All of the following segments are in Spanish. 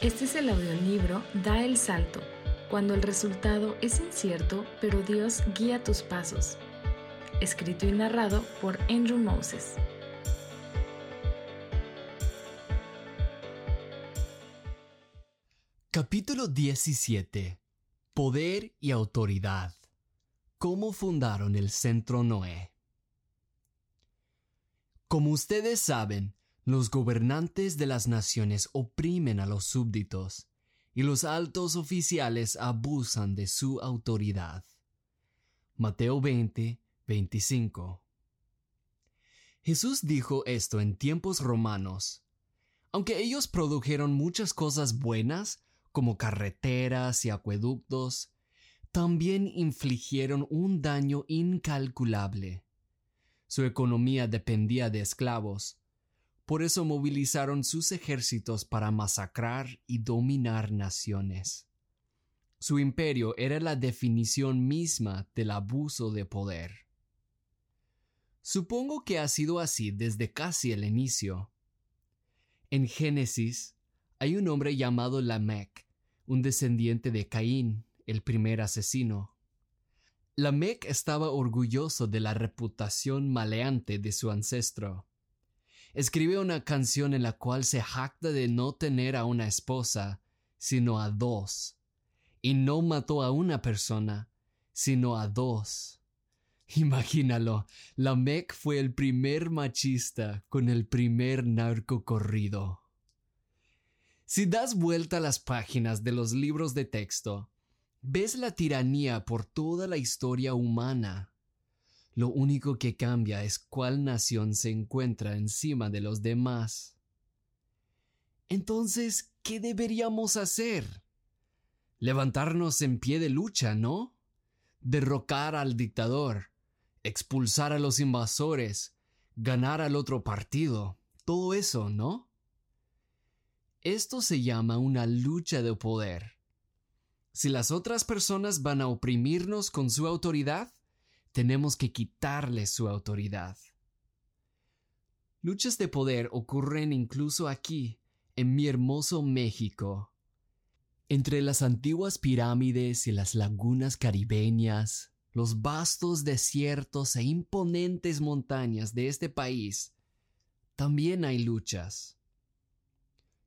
Este es el audiolibro Da el Salto, cuando el resultado es incierto, pero Dios guía tus pasos. Escrito y narrado por Andrew Moses. Capítulo 17. Poder y autoridad. ¿Cómo fundaron el Centro Noé? Como ustedes saben, los gobernantes de las naciones oprimen a los súbditos, y los altos oficiales abusan de su autoridad. Mateo 20, 25. Jesús dijo esto en tiempos romanos. Aunque ellos produjeron muchas cosas buenas, como carreteras y acueductos, también infligieron un daño incalculable. Su economía dependía de esclavos, por eso movilizaron sus ejércitos para masacrar y dominar naciones. Su imperio era la definición misma del abuso de poder. Supongo que ha sido así desde casi el inicio. En Génesis hay un hombre llamado Lamec, un descendiente de Caín, el primer asesino. Lamec estaba orgulloso de la reputación maleante de su ancestro escribe una canción en la cual se jacta de no tener a una esposa, sino a dos, y no mató a una persona, sino a dos. Imagínalo, Lamec fue el primer machista con el primer narco corrido. Si das vuelta a las páginas de los libros de texto, ves la tiranía por toda la historia humana. Lo único que cambia es cuál nación se encuentra encima de los demás. Entonces, ¿qué deberíamos hacer? Levantarnos en pie de lucha, ¿no? Derrocar al dictador, expulsar a los invasores, ganar al otro partido, todo eso, ¿no? Esto se llama una lucha de poder. Si las otras personas van a oprimirnos con su autoridad, tenemos que quitarle su autoridad. Luchas de poder ocurren incluso aquí, en mi hermoso México. Entre las antiguas pirámides y las lagunas caribeñas, los vastos desiertos e imponentes montañas de este país, también hay luchas.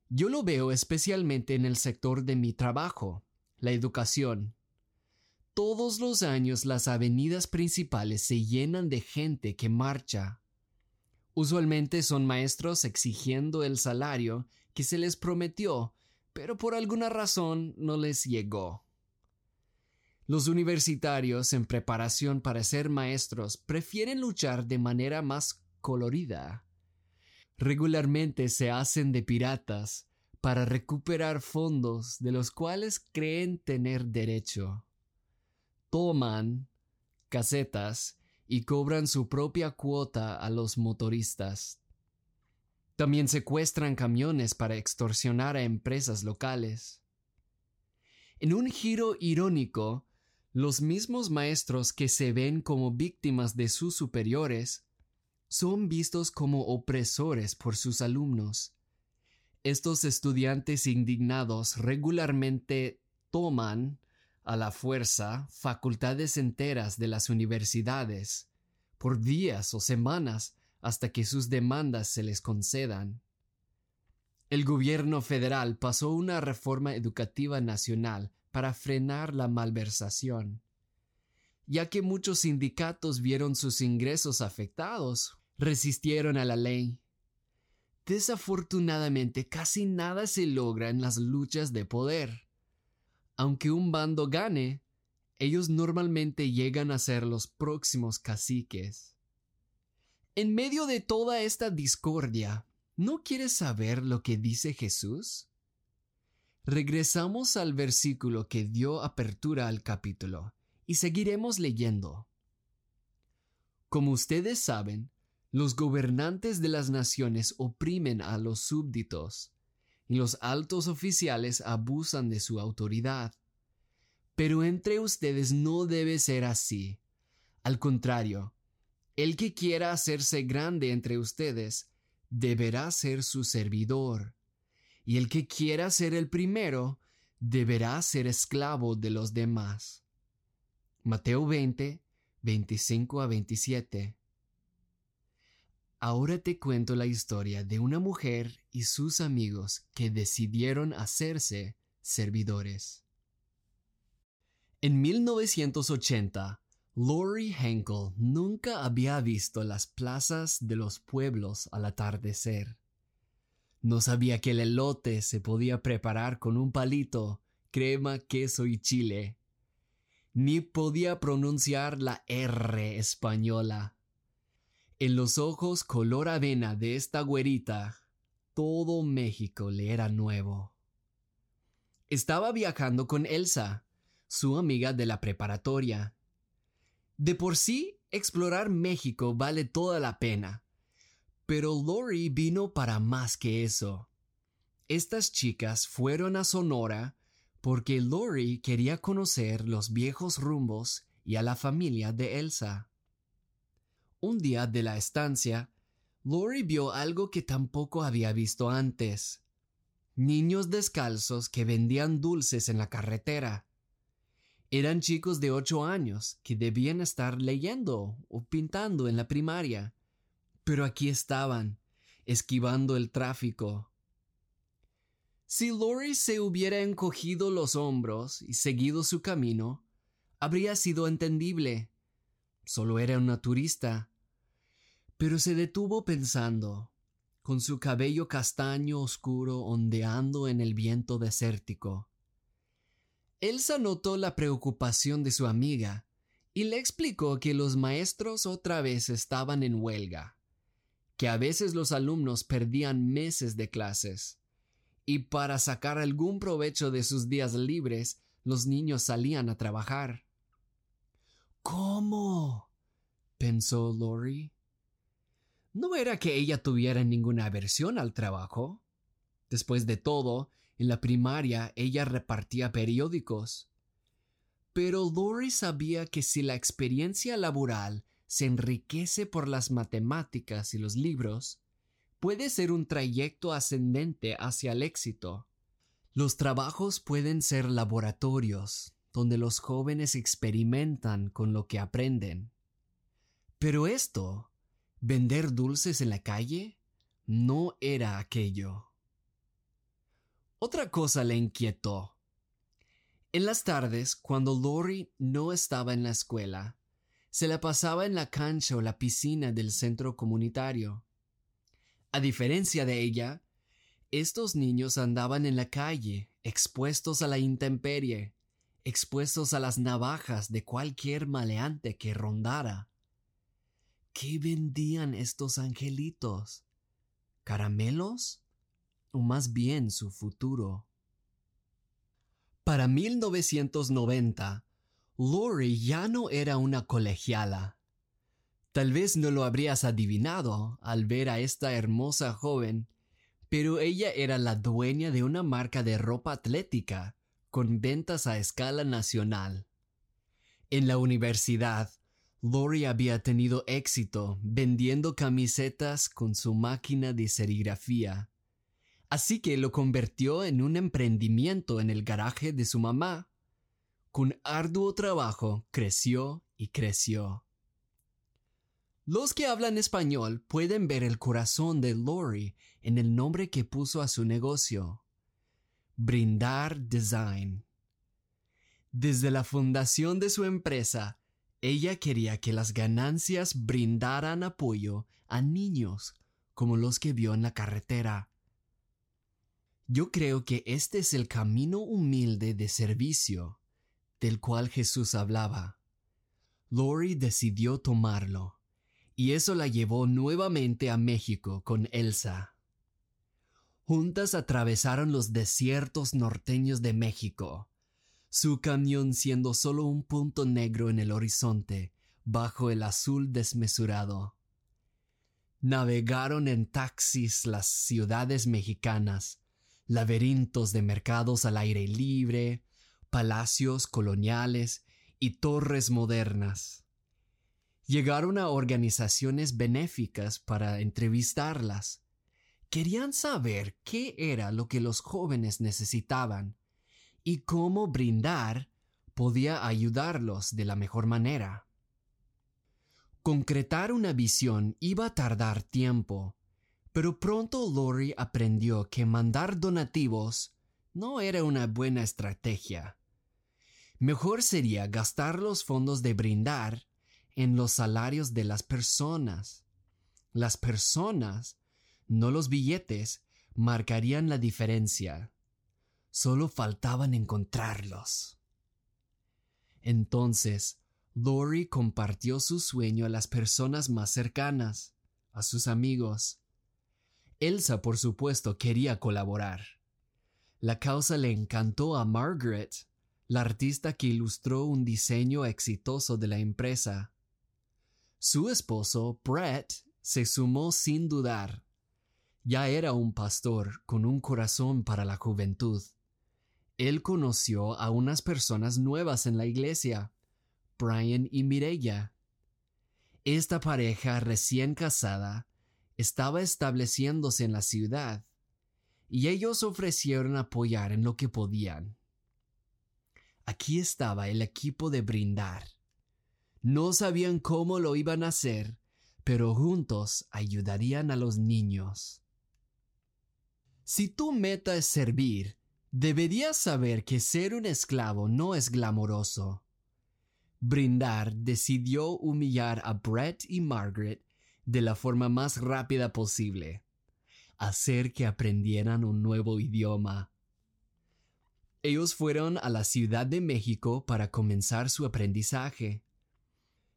Yo lo veo especialmente en el sector de mi trabajo, la educación. Todos los años las avenidas principales se llenan de gente que marcha. Usualmente son maestros exigiendo el salario que se les prometió, pero por alguna razón no les llegó. Los universitarios en preparación para ser maestros prefieren luchar de manera más colorida. Regularmente se hacen de piratas para recuperar fondos de los cuales creen tener derecho toman casetas y cobran su propia cuota a los motoristas. También secuestran camiones para extorsionar a empresas locales. En un giro irónico, los mismos maestros que se ven como víctimas de sus superiores son vistos como opresores por sus alumnos. Estos estudiantes indignados regularmente toman a la fuerza facultades enteras de las universidades, por días o semanas hasta que sus demandas se les concedan. El gobierno federal pasó una reforma educativa nacional para frenar la malversación. Ya que muchos sindicatos vieron sus ingresos afectados, resistieron a la ley. Desafortunadamente casi nada se logra en las luchas de poder aunque un bando gane, ellos normalmente llegan a ser los próximos caciques. En medio de toda esta discordia, ¿no quieres saber lo que dice Jesús? Regresamos al versículo que dio apertura al capítulo y seguiremos leyendo. Como ustedes saben, los gobernantes de las naciones oprimen a los súbditos y los altos oficiales abusan de su autoridad. Pero entre ustedes no debe ser así. Al contrario, el que quiera hacerse grande entre ustedes deberá ser su servidor, y el que quiera ser el primero deberá ser esclavo de los demás. Mateo 20, 25 a 27. Ahora te cuento la historia de una mujer y sus amigos que decidieron hacerse servidores. En 1980, Lori Henkel nunca había visto las plazas de los pueblos al atardecer. No sabía que el elote se podía preparar con un palito, crema, queso y chile. Ni podía pronunciar la R española. En los ojos color avena de esta güerita, todo México le era nuevo. Estaba viajando con Elsa, su amiga de la preparatoria, de por sí, explorar México vale toda la pena. Pero Lori vino para más que eso. Estas chicas fueron a Sonora porque Lori quería conocer los viejos rumbos y a la familia de Elsa. Un día de la estancia, Lori vio algo que tampoco había visto antes. Niños descalzos que vendían dulces en la carretera. Eran chicos de ocho años que debían estar leyendo o pintando en la primaria. Pero aquí estaban, esquivando el tráfico. Si Lori se hubiera encogido los hombros y seguido su camino, habría sido entendible. Solo era una turista. Pero se detuvo pensando, con su cabello castaño oscuro ondeando en el viento desértico. Elsa notó la preocupación de su amiga y le explicó que los maestros otra vez estaban en huelga, que a veces los alumnos perdían meses de clases, y para sacar algún provecho de sus días libres, los niños salían a trabajar. ¿Cómo? pensó Lori. No era que ella tuviera ninguna aversión al trabajo. Después de todo, en la primaria ella repartía periódicos. Pero Lori sabía que si la experiencia laboral se enriquece por las matemáticas y los libros, puede ser un trayecto ascendente hacia el éxito. Los trabajos pueden ser laboratorios, donde los jóvenes experimentan con lo que aprenden. Pero esto, vender dulces en la calle, no era aquello. Otra cosa le inquietó. En las tardes, cuando Lori no estaba en la escuela, se la pasaba en la cancha o la piscina del centro comunitario. A diferencia de ella, estos niños andaban en la calle, expuestos a la intemperie, expuestos a las navajas de cualquier maleante que rondara. ¿Qué vendían estos angelitos? ¿Caramelos? o más bien su futuro. Para 1990, Lori ya no era una colegiala. Tal vez no lo habrías adivinado al ver a esta hermosa joven, pero ella era la dueña de una marca de ropa atlética con ventas a escala nacional. En la universidad, Lori había tenido éxito vendiendo camisetas con su máquina de serigrafía Así que lo convirtió en un emprendimiento en el garaje de su mamá. Con arduo trabajo creció y creció. Los que hablan español pueden ver el corazón de Lori en el nombre que puso a su negocio. Brindar Design. Desde la fundación de su empresa, ella quería que las ganancias brindaran apoyo a niños como los que vio en la carretera yo creo que este es el camino humilde de servicio del cual Jesús hablaba. Lori decidió tomarlo, y eso la llevó nuevamente a México con Elsa. Juntas atravesaron los desiertos norteños de México, su camión siendo solo un punto negro en el horizonte bajo el azul desmesurado. Navegaron en taxis las ciudades mexicanas, laberintos de mercados al aire libre, palacios coloniales y torres modernas. Llegaron a organizaciones benéficas para entrevistarlas, querían saber qué era lo que los jóvenes necesitaban y cómo brindar podía ayudarlos de la mejor manera. Concretar una visión iba a tardar tiempo, pero pronto Lori aprendió que mandar donativos no era una buena estrategia. Mejor sería gastar los fondos de brindar en los salarios de las personas. Las personas, no los billetes, marcarían la diferencia. Solo faltaban encontrarlos. Entonces, Lori compartió su sueño a las personas más cercanas, a sus amigos. Elsa, por supuesto, quería colaborar. La causa le encantó a Margaret, la artista que ilustró un diseño exitoso de la empresa. Su esposo, Brett, se sumó sin dudar. Ya era un pastor con un corazón para la juventud. Él conoció a unas personas nuevas en la iglesia, Brian y Mireya. Esta pareja recién casada estaba estableciéndose en la ciudad, y ellos ofrecieron apoyar en lo que podían. Aquí estaba el equipo de brindar. No sabían cómo lo iban a hacer, pero juntos ayudarían a los niños. Si tu meta es servir, deberías saber que ser un esclavo no es glamoroso. Brindar decidió humillar a Brett y Margaret de la forma más rápida posible, hacer que aprendieran un nuevo idioma. Ellos fueron a la Ciudad de México para comenzar su aprendizaje.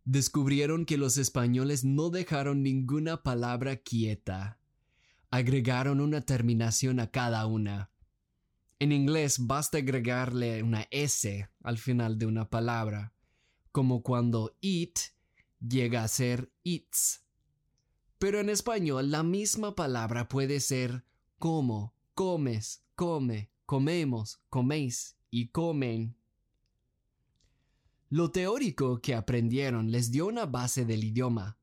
Descubrieron que los españoles no dejaron ninguna palabra quieta. Agregaron una terminación a cada una. En inglés basta agregarle una S al final de una palabra como cuando eat llega a ser eats. Pero en español la misma palabra puede ser como, comes, come, comemos, coméis y comen. Lo teórico que aprendieron les dio una base del idioma,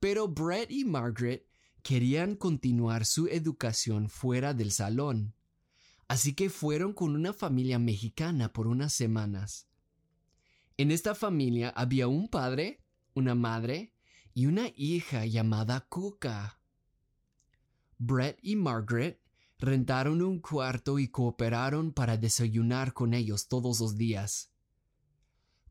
pero Brett y Margaret querían continuar su educación fuera del salón, así que fueron con una familia mexicana por unas semanas. En esta familia había un padre, una madre y una hija llamada Kuka. Brett y Margaret rentaron un cuarto y cooperaron para desayunar con ellos todos los días.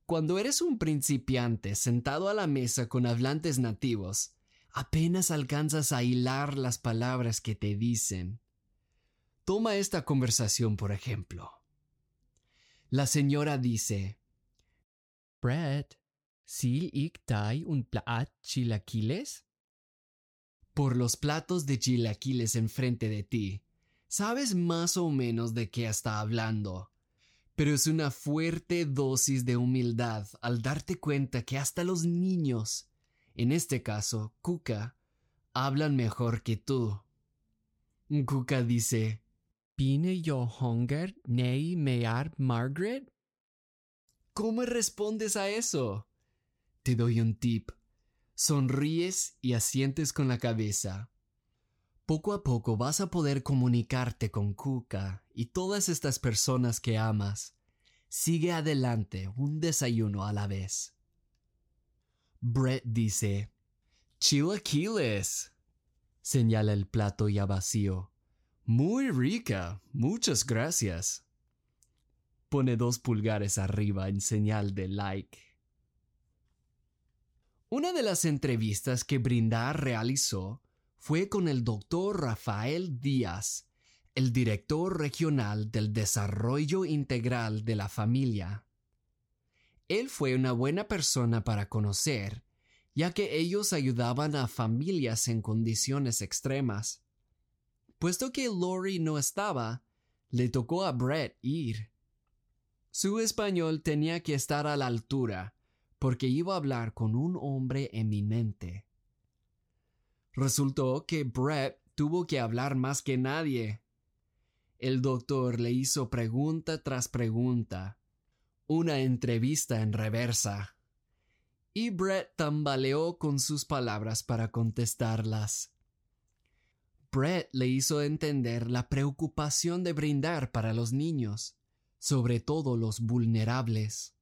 Cuando eres un principiante sentado a la mesa con hablantes nativos, apenas alcanzas a hilar las palabras que te dicen. Toma esta conversación por ejemplo. La señora dice, Brett, ¿sil ik tai un plaat chilaquiles? Por los platos de chilaquiles enfrente de ti, sabes más o menos de qué está hablando. Pero es una fuerte dosis de humildad al darte cuenta que hasta los niños, en este caso, Kuka, hablan mejor que tú. Kuka dice, ¿Pine yo hunger nei mear Margaret? ¿Cómo respondes a eso? Te doy un tip. Sonríes y asientes con la cabeza. Poco a poco vas a poder comunicarte con Kuka y todas estas personas que amas. Sigue adelante un desayuno a la vez. Brett dice, Chilaquiles. Señala el plato ya vacío. Muy rica. Muchas gracias pone dos pulgares arriba en señal de like. Una de las entrevistas que Brindar realizó fue con el doctor Rafael Díaz, el director regional del Desarrollo Integral de la Familia. Él fue una buena persona para conocer, ya que ellos ayudaban a familias en condiciones extremas. Puesto que Lori no estaba, le tocó a Brett ir. Su español tenía que estar a la altura, porque iba a hablar con un hombre eminente. Resultó que Brett tuvo que hablar más que nadie. El doctor le hizo pregunta tras pregunta, una entrevista en reversa. Y Brett tambaleó con sus palabras para contestarlas. Brett le hizo entender la preocupación de brindar para los niños, sobre todo los vulnerables.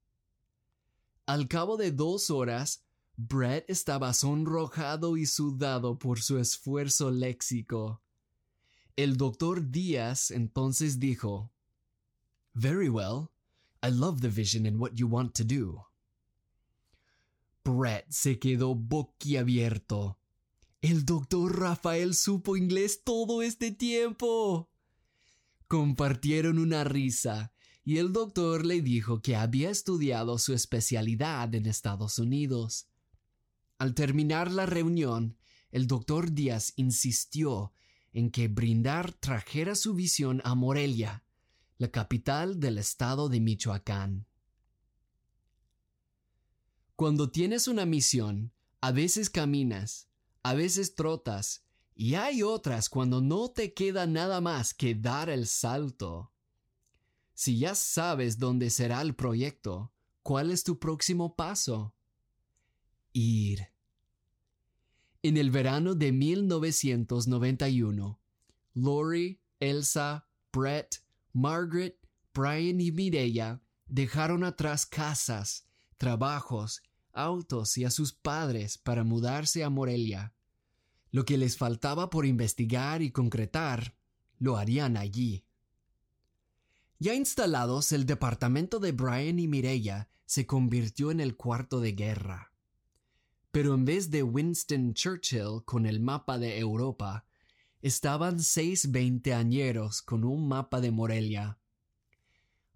Al cabo de dos horas, Brett estaba sonrojado y sudado por su esfuerzo léxico. El doctor Díaz entonces dijo, Very well. I love the vision and what you want to do. Brett se quedó boquiabierto. El doctor Rafael supo inglés todo este tiempo. Compartieron una risa y el doctor le dijo que había estudiado su especialidad en Estados Unidos. Al terminar la reunión, el doctor Díaz insistió en que Brindar trajera su visión a Morelia, la capital del estado de Michoacán. Cuando tienes una misión, a veces caminas, a veces trotas, y hay otras cuando no te queda nada más que dar el salto. Si ya sabes dónde será el proyecto, ¿cuál es tu próximo paso? Ir. En el verano de 1991, Lori, Elsa, Brett, Margaret, Brian y Mireya dejaron atrás casas, trabajos, autos y a sus padres para mudarse a Morelia. Lo que les faltaba por investigar y concretar, lo harían allí. Ya instalados, el departamento de Brian y Mireya se convirtió en el cuarto de guerra. Pero en vez de Winston Churchill con el mapa de Europa, estaban seis veinteañeros con un mapa de Morelia.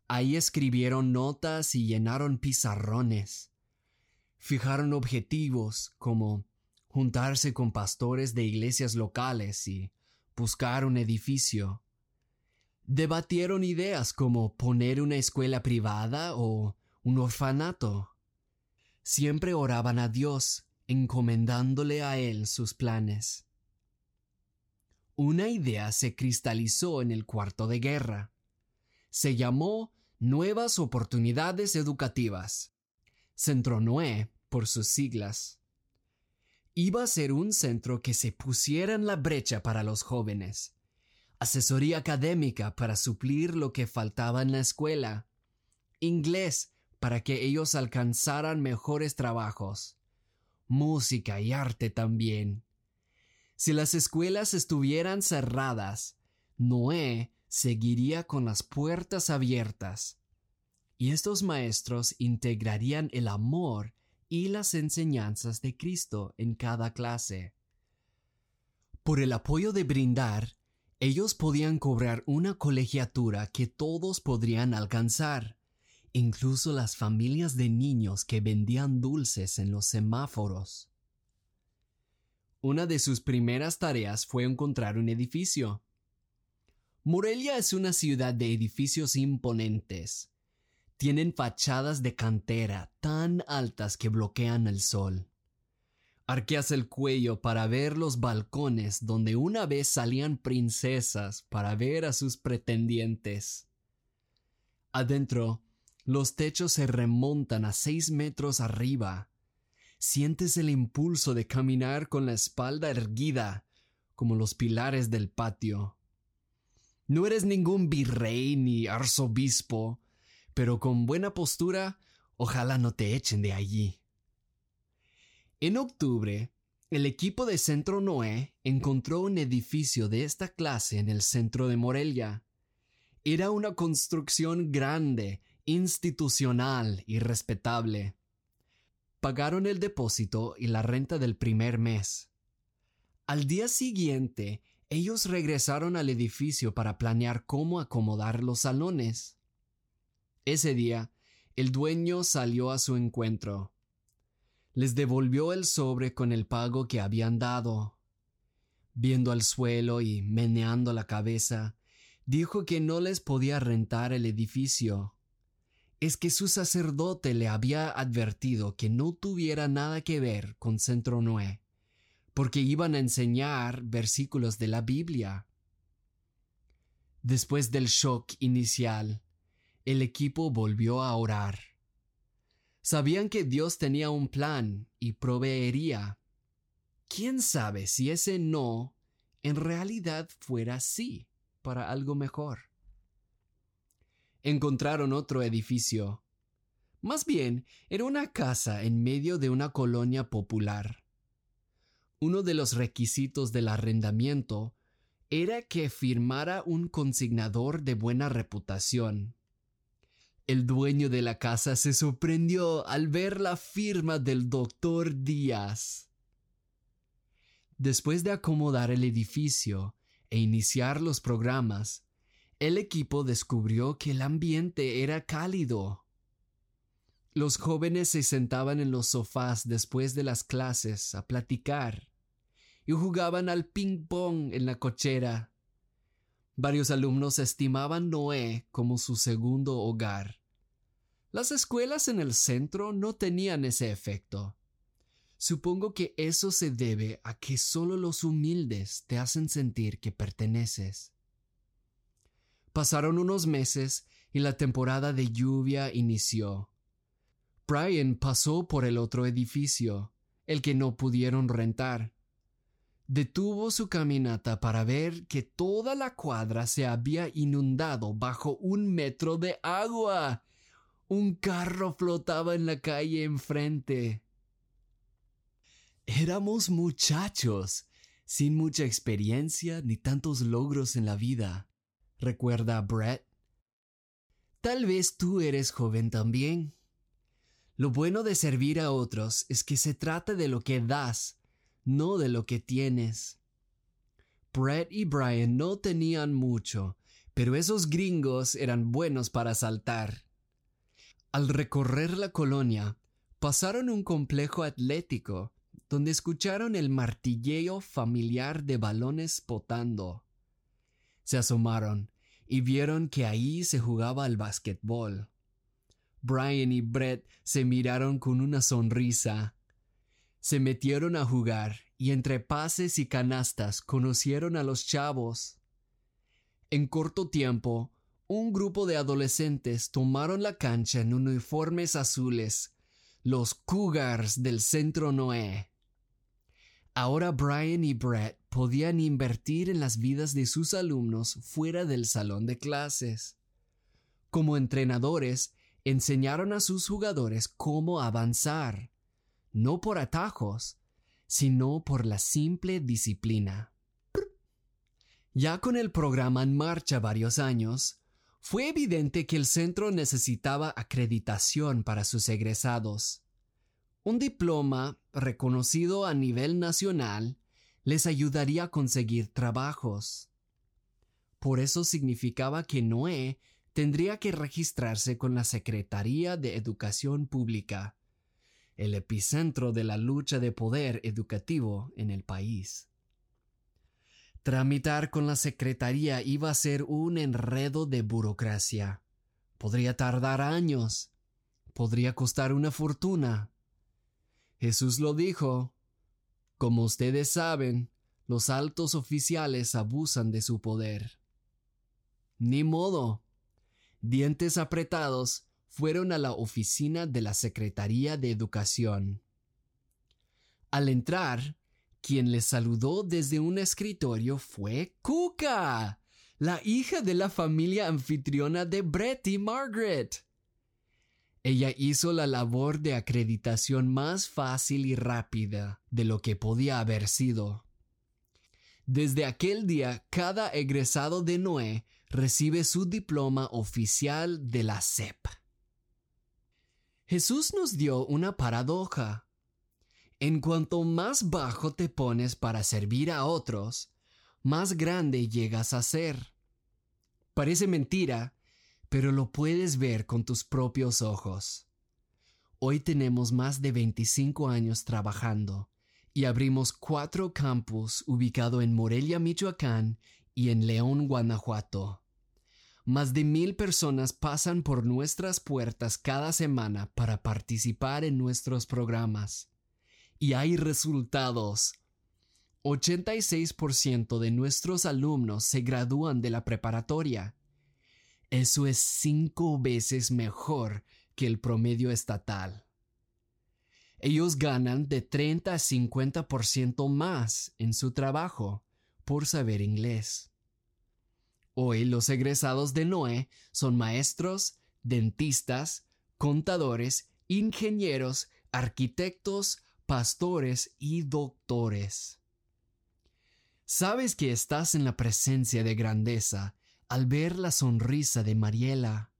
Ahí escribieron notas y llenaron pizarrones. Fijaron objetivos como juntarse con pastores de iglesias locales y buscar un edificio. Debatieron ideas como poner una escuela privada o un orfanato. Siempre oraban a Dios, encomendándole a Él sus planes. Una idea se cristalizó en el cuarto de guerra. Se llamó Nuevas Oportunidades Educativas. Centro Noé por sus siglas. Iba a ser un centro que se pusiera en la brecha para los jóvenes. Asesoría académica para suplir lo que faltaba en la escuela. Inglés para que ellos alcanzaran mejores trabajos. Música y arte también. Si las escuelas estuvieran cerradas, Noé seguiría con las puertas abiertas. Y estos maestros integrarían el amor y las enseñanzas de Cristo en cada clase. Por el apoyo de brindar, ellos podían cobrar una colegiatura que todos podrían alcanzar, incluso las familias de niños que vendían dulces en los semáforos. Una de sus primeras tareas fue encontrar un edificio. Morelia es una ciudad de edificios imponentes. Tienen fachadas de cantera tan altas que bloquean el sol. Arqueas el cuello para ver los balcones donde una vez salían princesas para ver a sus pretendientes. Adentro, los techos se remontan a seis metros arriba. Sientes el impulso de caminar con la espalda erguida, como los pilares del patio. No eres ningún virrey ni arzobispo, pero con buena postura, ojalá no te echen de allí. En octubre, el equipo de Centro Noé encontró un edificio de esta clase en el centro de Morelia. Era una construcción grande, institucional y respetable. Pagaron el depósito y la renta del primer mes. Al día siguiente, ellos regresaron al edificio para planear cómo acomodar los salones. Ese día, el dueño salió a su encuentro. Les devolvió el sobre con el pago que habían dado. Viendo al suelo y meneando la cabeza, dijo que no les podía rentar el edificio. Es que su sacerdote le había advertido que no tuviera nada que ver con Centro Noé, porque iban a enseñar versículos de la Biblia. Después del shock inicial, el equipo volvió a orar. Sabían que Dios tenía un plan y proveería. ¿Quién sabe si ese no en realidad fuera así, para algo mejor. Encontraron otro edificio. Más bien, era una casa en medio de una colonia popular. Uno de los requisitos del arrendamiento era que firmara un consignador de buena reputación. El dueño de la casa se sorprendió al ver la firma del doctor Díaz. Después de acomodar el edificio e iniciar los programas, el equipo descubrió que el ambiente era cálido. Los jóvenes se sentaban en los sofás después de las clases a platicar y jugaban al ping-pong en la cochera. Varios alumnos estimaban Noé como su segundo hogar. Las escuelas en el centro no tenían ese efecto. Supongo que eso se debe a que solo los humildes te hacen sentir que perteneces. Pasaron unos meses y la temporada de lluvia inició. Brian pasó por el otro edificio, el que no pudieron rentar. Detuvo su caminata para ver que toda la cuadra se había inundado bajo un metro de agua. Un carro flotaba en la calle enfrente. Éramos muchachos, sin mucha experiencia ni tantos logros en la vida, recuerda Brett. Tal vez tú eres joven también. Lo bueno de servir a otros es que se trata de lo que das, no de lo que tienes. Brett y Brian no tenían mucho, pero esos gringos eran buenos para saltar. Al recorrer la colonia, pasaron un complejo atlético donde escucharon el martilleo familiar de balones potando. Se asomaron y vieron que ahí se jugaba al basquetbol. Brian y Brett se miraron con una sonrisa se metieron a jugar y entre pases y canastas conocieron a los chavos. En corto tiempo, un grupo de adolescentes tomaron la cancha en uniformes azules, los Cougars del Centro Noé. Ahora Brian y Brett podían invertir en las vidas de sus alumnos fuera del salón de clases. Como entrenadores, enseñaron a sus jugadores cómo avanzar, no por atajos, sino por la simple disciplina. Ya con el programa en marcha varios años, fue evidente que el centro necesitaba acreditación para sus egresados. Un diploma reconocido a nivel nacional les ayudaría a conseguir trabajos. Por eso significaba que Noé tendría que registrarse con la Secretaría de Educación Pública el epicentro de la lucha de poder educativo en el país. Tramitar con la Secretaría iba a ser un enredo de burocracia. Podría tardar años. Podría costar una fortuna. Jesús lo dijo. Como ustedes saben, los altos oficiales abusan de su poder. Ni modo. Dientes apretados fueron a la oficina de la Secretaría de Educación. Al entrar, quien les saludó desde un escritorio fue Cuca, la hija de la familia anfitriona de Brett y Margaret. Ella hizo la labor de acreditación más fácil y rápida de lo que podía haber sido. Desde aquel día, cada egresado de Noé recibe su diploma oficial de la SEP. Jesús nos dio una paradoja. En cuanto más bajo te pones para servir a otros, más grande llegas a ser. Parece mentira, pero lo puedes ver con tus propios ojos. Hoy tenemos más de 25 años trabajando y abrimos cuatro campus ubicados en Morelia, Michoacán y en León, Guanajuato. Más de mil personas pasan por nuestras puertas cada semana para participar en nuestros programas. Y hay resultados. 86% de nuestros alumnos se gradúan de la preparatoria. Eso es cinco veces mejor que el promedio estatal. Ellos ganan de 30 a 50% más en su trabajo por saber inglés. Hoy los egresados de Noé son maestros, dentistas, contadores, ingenieros, arquitectos, pastores y doctores. Sabes que estás en la presencia de grandeza al ver la sonrisa de Mariela.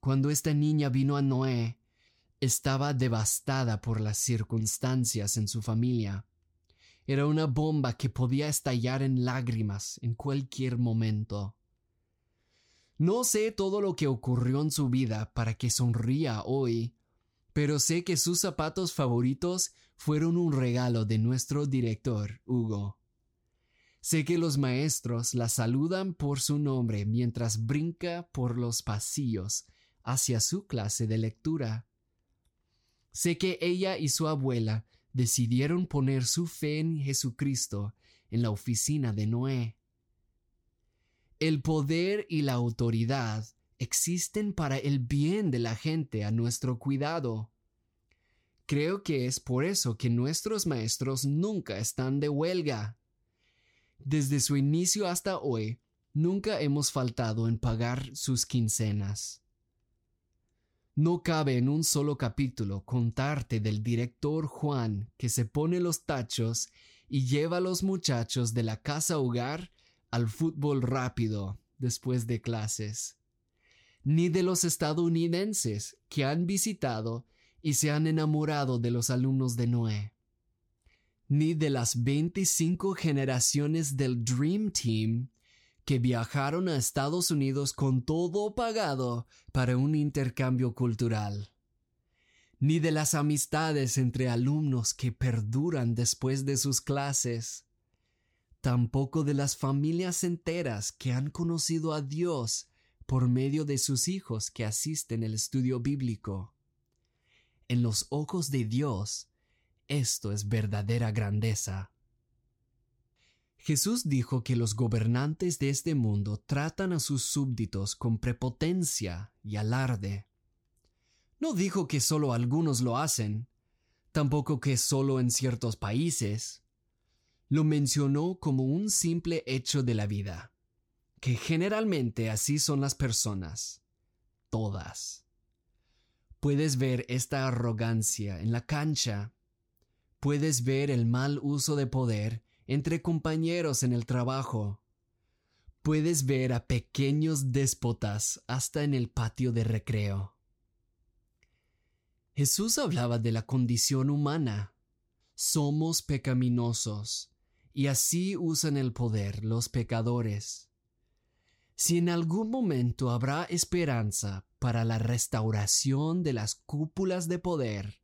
Cuando esta niña vino a Noé, estaba devastada por las circunstancias en su familia. Era una bomba que podía estallar en lágrimas en cualquier momento. No sé todo lo que ocurrió en su vida para que sonría hoy, pero sé que sus zapatos favoritos fueron un regalo de nuestro director, Hugo. Sé que los maestros la saludan por su nombre mientras brinca por los pasillos hacia su clase de lectura. Sé que ella y su abuela decidieron poner su fe en Jesucristo en la oficina de Noé. El poder y la autoridad existen para el bien de la gente a nuestro cuidado. Creo que es por eso que nuestros maestros nunca están de huelga. Desde su inicio hasta hoy, nunca hemos faltado en pagar sus quincenas. No cabe en un solo capítulo contarte del director Juan que se pone los tachos y lleva a los muchachos de la casa hogar al fútbol rápido después de clases, ni de los estadounidenses que han visitado y se han enamorado de los alumnos de Noé, ni de las 25 generaciones del Dream Team que viajaron a Estados Unidos con todo pagado para un intercambio cultural, ni de las amistades entre alumnos que perduran después de sus clases, tampoco de las familias enteras que han conocido a Dios por medio de sus hijos que asisten al estudio bíblico. En los ojos de Dios, esto es verdadera grandeza. Jesús dijo que los gobernantes de este mundo tratan a sus súbditos con prepotencia y alarde. No dijo que solo algunos lo hacen, tampoco que solo en ciertos países. Lo mencionó como un simple hecho de la vida, que generalmente así son las personas, todas. Puedes ver esta arrogancia en la cancha, puedes ver el mal uso de poder entre compañeros en el trabajo. Puedes ver a pequeños déspotas hasta en el patio de recreo. Jesús hablaba de la condición humana. Somos pecaminosos, y así usan el poder los pecadores. Si en algún momento habrá esperanza para la restauración de las cúpulas de poder,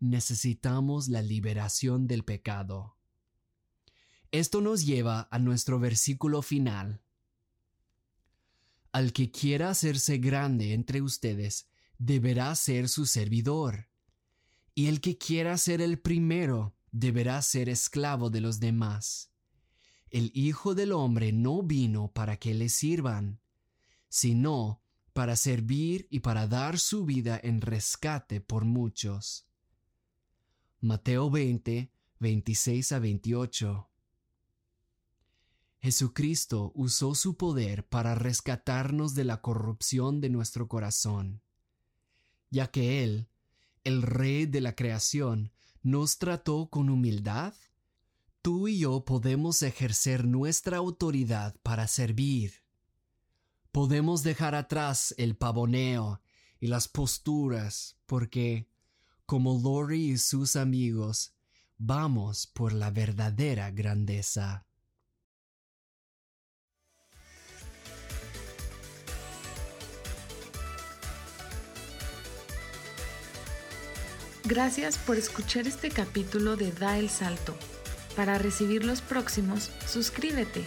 necesitamos la liberación del pecado. Esto nos lleva a nuestro versículo final. Al que quiera hacerse grande entre ustedes, deberá ser su servidor. Y el que quiera ser el primero, deberá ser esclavo de los demás. El Hijo del Hombre no vino para que le sirvan, sino para servir y para dar su vida en rescate por muchos. Mateo 20, 26 a 28. Jesucristo usó su poder para rescatarnos de la corrupción de nuestro corazón, ya que Él, el Rey de la creación, nos trató con humildad, tú y yo podemos ejercer nuestra autoridad para servir. Podemos dejar atrás el pavoneo y las posturas porque, como Lori y sus amigos, vamos por la verdadera grandeza. Gracias por escuchar este capítulo de Da el Salto. Para recibir los próximos, suscríbete